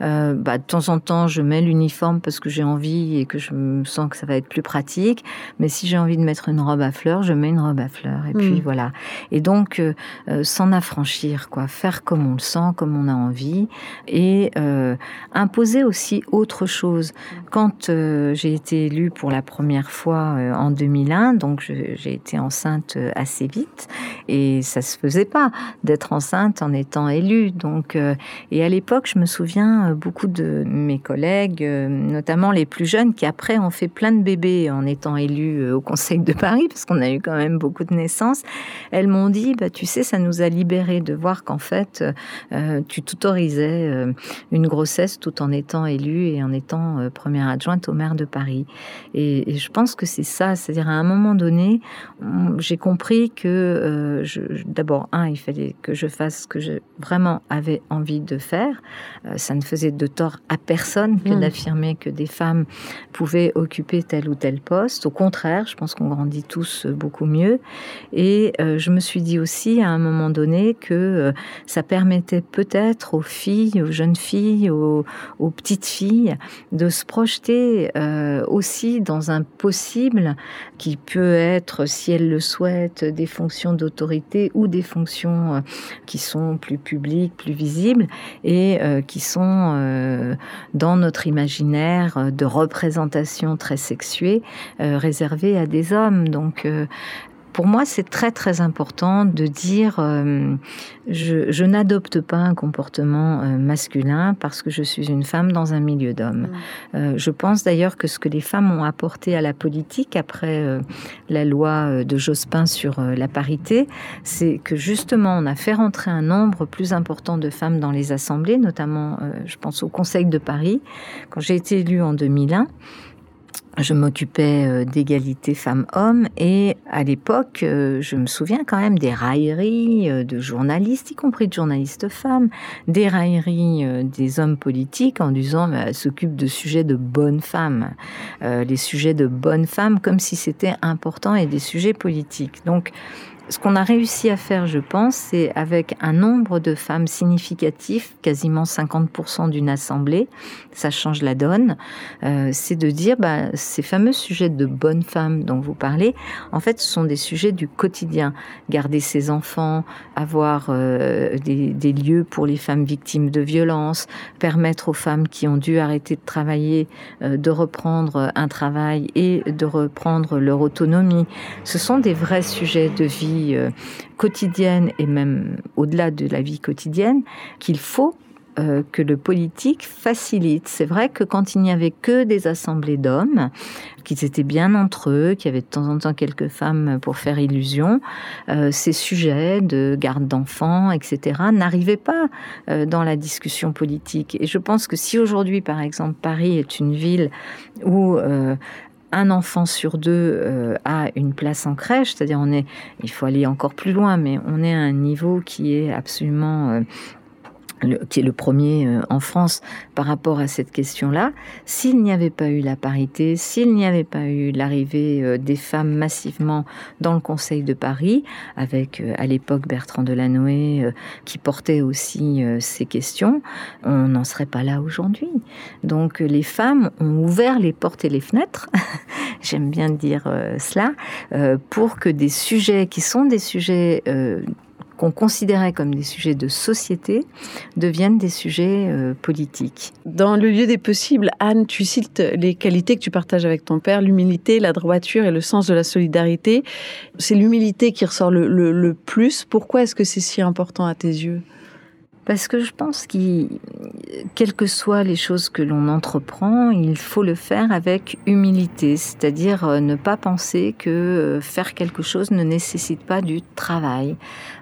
[SPEAKER 1] Euh, bah, De temps en temps, je mets l'uniforme parce que j'ai envie et que je me sens que ça va être plus pratique. Mais si j'ai envie de mettre une robe à fleurs, je mets une robe à fleurs. Et puis hmm. voilà. Et donc s'en affranchir, quoi, faire comme on le sent, comme on a envie, et imposer aussi autre chose. Quand j'ai été élue pour la première fois euh, en 2001, donc j'ai été enceinte euh, assez vite et ça se faisait pas d'être enceinte en étant élue. Donc, euh, et à l'époque, je me souviens beaucoup de mes collègues, notamment les plus jeunes, qui après ont fait plein de bébés en étant élus au Conseil de Paris, parce qu'on a eu quand même beaucoup de naissances. Elles m'ont dit, bah, tu sais, ça nous a libérés de voir qu'en fait, tu t'autorisais une grossesse tout en étant élue et en étant première adjointe au maire de Paris. Et, je pense que c'est ça, c'est-à-dire à un moment donné, j'ai compris que d'abord, un, il fallait que je fasse ce que je vraiment avais envie de faire. ça ne faisait de tort à personne que mmh. d'affirmer que des femmes pouvaient occuper tel ou tel poste. Au contraire, je pense qu'on grandit tous beaucoup mieux. Et euh, je me suis dit aussi à un moment donné que euh, ça permettait peut-être aux filles, aux jeunes filles, aux, petites filles de se projeter euh, aussi dans un possible qui peut être, si elles le souhaitent, des fonctions d'autorité ou des fonctions qui sont plus publiques, plus visibles et qui sont dans notre imaginaire de représentation très sexuée réservée à des hommes. Pour moi, c'est très très important de dire euh, je, n'adopte pas un comportement euh, masculin parce que je suis une femme dans un milieu d'hommes. Mm. Euh, je pense d'ailleurs que ce que les femmes ont apporté à la politique après la loi de Jospin sur la parité, c'est que justement on a fait rentrer un nombre plus important de femmes dans les assemblées, notamment je pense au Conseil de Paris. Quand j'ai été élue en 2001, je m'occupais euh, d'égalité femmes-hommes et à l'époque, euh, je me souviens quand même des railleries euh, de journalistes, y compris de journalistes femmes, des railleries des hommes politiques en disant mais elle s'occupe de sujets de bonnes femmes, les sujets de bonnes femmes comme si c'était important et des sujets politiques. Donc ce qu'on a réussi à faire, je pense, c'est avec un nombre de femmes significatif, quasiment 50% d'une assemblée, ça change la donne, euh, c'est de dire bah, ces fameux sujets de bonnes femmes dont vous parlez, en fait, ce sont des sujets du quotidien. Garder ses enfants, avoir euh, des, des, lieux pour les femmes victimes de violences, permettre aux femmes qui ont dû arrêter de travailler euh, de reprendre un travail et de reprendre leur autonomie. Ce sont des vrais sujets de vie euh, quotidienne et même au-delà de la vie quotidienne qu'il faut euh, que le politique facilite. C'est vrai que quand il n'y avait que des assemblées d'hommes, qu'ils étaient bien entre eux, qu'il y avait de temps en temps quelques femmes pour faire illusion, euh, ces sujets de garde d'enfants, etc., n'arrivaient pas dans la discussion politique. Et je pense que si aujourd'hui, par exemple, Paris est une ville où un enfant sur deux euh, a une place en crèche, c'est-à-dire on est, il faut aller encore plus loin, mais on est à un niveau qui est absolument euh, qui est le premier euh, en France par rapport à cette question-là, s'il n'y avait pas eu la parité, s'il n'y avait pas eu l'arrivée euh, des femmes massivement dans le Conseil de Paris, avec euh, à l'époque Bertrand Delanoë qui portait aussi ces questions, on n'en serait pas là aujourd'hui. Donc les femmes ont ouvert les portes et les fenêtres, j'aime bien dire cela, pour que des sujets qui sont des sujets qu'on considérait comme des sujets de société deviennent des sujets euh, politiques.
[SPEAKER 2] Dans le lieu des possibles, Anne, tu cites les qualités que tu partages avec ton père, l'humilité, la droiture et le sens de la solidarité. C'est l'humilité qui ressort le plus. Pourquoi est-ce que c'est si important à tes yeux?
[SPEAKER 1] Parce que je pense que, quelles que soient les choses que l'on entreprend, il faut le faire avec humilité, c'est-à-dire euh, ne pas penser que euh, faire quelque chose ne nécessite pas du travail.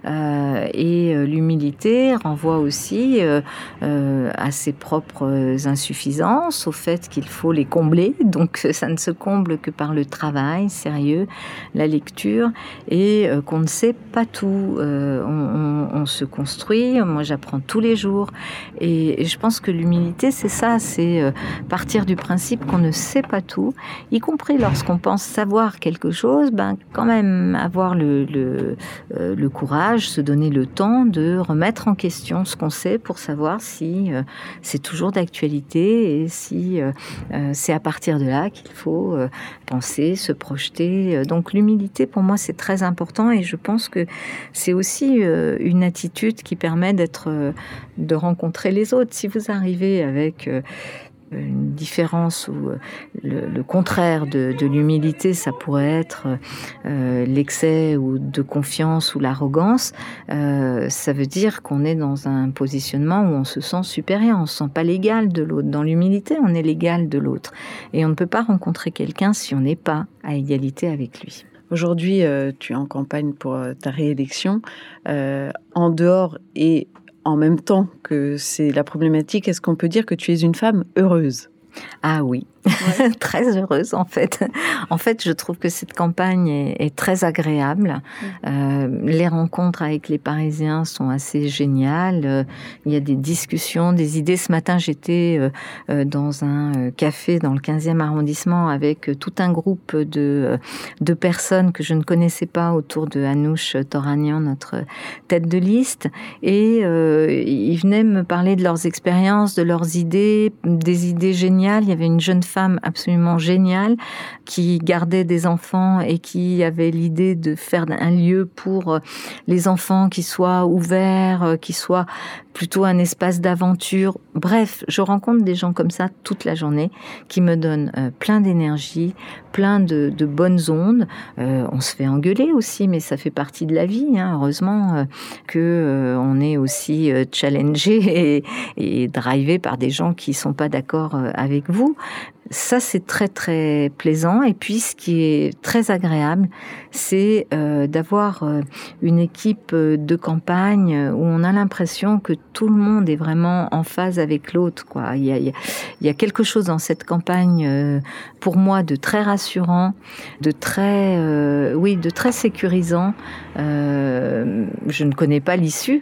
[SPEAKER 1] Euh, et l'humilité renvoie aussi à ses propres insuffisances, au fait qu'il faut les combler. Donc ça ne se comble que par le travail sérieux, la lecture, et qu'on ne sait pas tout. On se construit. Moi, j'apprends tous les jours. Et, je pense que l'humilité, c'est ça, c'est euh, partir du principe qu'on ne sait pas tout, y compris lorsqu'on pense savoir quelque chose, ben quand même avoir le, le, euh, courage, se donner le temps de remettre en question ce qu'on sait pour savoir si euh, c'est toujours d'actualité et si c'est à partir de là qu'il faut penser, se projeter. Donc l'humilité, pour moi, c'est très important et je pense que c'est aussi une attitude qui permet d'être de rencontrer les autres. Si vous arrivez avec euh, une différence ou euh, le, contraire de, l'humilité, ça pourrait être euh, l'excès ou de confiance ou l'arrogance. ça veut dire qu'on est dans un positionnement où on se sent supérieur, on se sent pas l'égal de l'autre. Dans l'humilité, on est l'égal de l'autre, et on ne peut pas rencontrer quelqu'un si on n'est pas à égalité avec lui.
[SPEAKER 2] Aujourd'hui, tu es en campagne pour ta réélection. en dehors et en même temps que c'est la problématique, est-ce qu'on peut dire que tu es une femme heureuse?
[SPEAKER 1] Ah oui, très heureuse en fait. En fait, je trouve que cette campagne est, très agréable. Mm. Euh, les rencontres avec les Parisiens sont assez géniales. Euh, il y a des discussions, des idées. Ce matin, j'étais euh, dans un café dans le 15e arrondissement avec tout un groupe de, de personnes que je ne connaissais pas autour de Anouche Toranian, notre tête de liste. Et ils venaient me parler de leurs expériences, de leurs idées, des idées géniales. Il y avait une jeune femme absolument génial qui gardait des enfants et qui avait l'idée de faire un lieu pour euh, les enfants qui soit ouvert, euh, qui soit plutôt un espace d'aventure. Bref, je rencontre des gens comme ça toute la journée qui me donnent euh, plein d'énergie, plein de, bonnes ondes. on se fait engueuler aussi, mais ça fait partie de la vie. Hein. Heureusement que on est aussi challengé et, drivé par des gens qui sont pas d'accord avec vous. Ça, c'est très très plaisant. Et puis, ce qui est très agréable, c'est euh, d'avoir euh, une équipe euh, de campagne où on a l'impression que tout le monde est vraiment en phase avec l'autre. Quoi. Il, y a, quelque chose dans cette campagne, pour moi, de très rassurant, de très, oui, de très sécurisant. je ne connais pas l'issue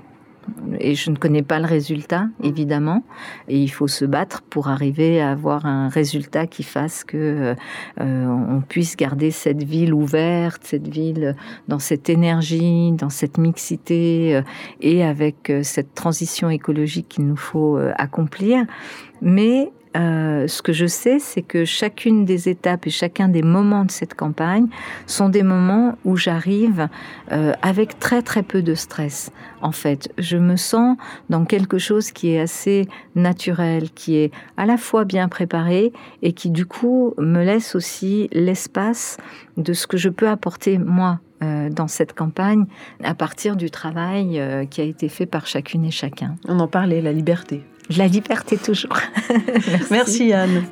[SPEAKER 1] et je ne connais pas le résultat, évidemment. Et il faut se battre pour arriver à avoir un résultat qui fasse que euh, on puisse garder cette ville ouverte, cette ville dans cette énergie, dans cette mixité euh, et avec euh, cette transition écologique qu'il nous faut accomplir. Mais euh, ce que je sais, c'est que chacune des étapes et chacun des moments de cette campagne sont des moments où j'arrive euh, avec très très peu de stress. En fait, je me sens dans quelque chose qui est assez naturel, qui est à la fois bien préparé et qui du coup me laisse aussi l'espace de ce que je peux apporter moi euh, dans cette campagne à partir du travail qui a été fait par chacune et chacun.
[SPEAKER 2] On en parlait, la liberté.
[SPEAKER 1] La liberté toujours.
[SPEAKER 2] Merci. Anne.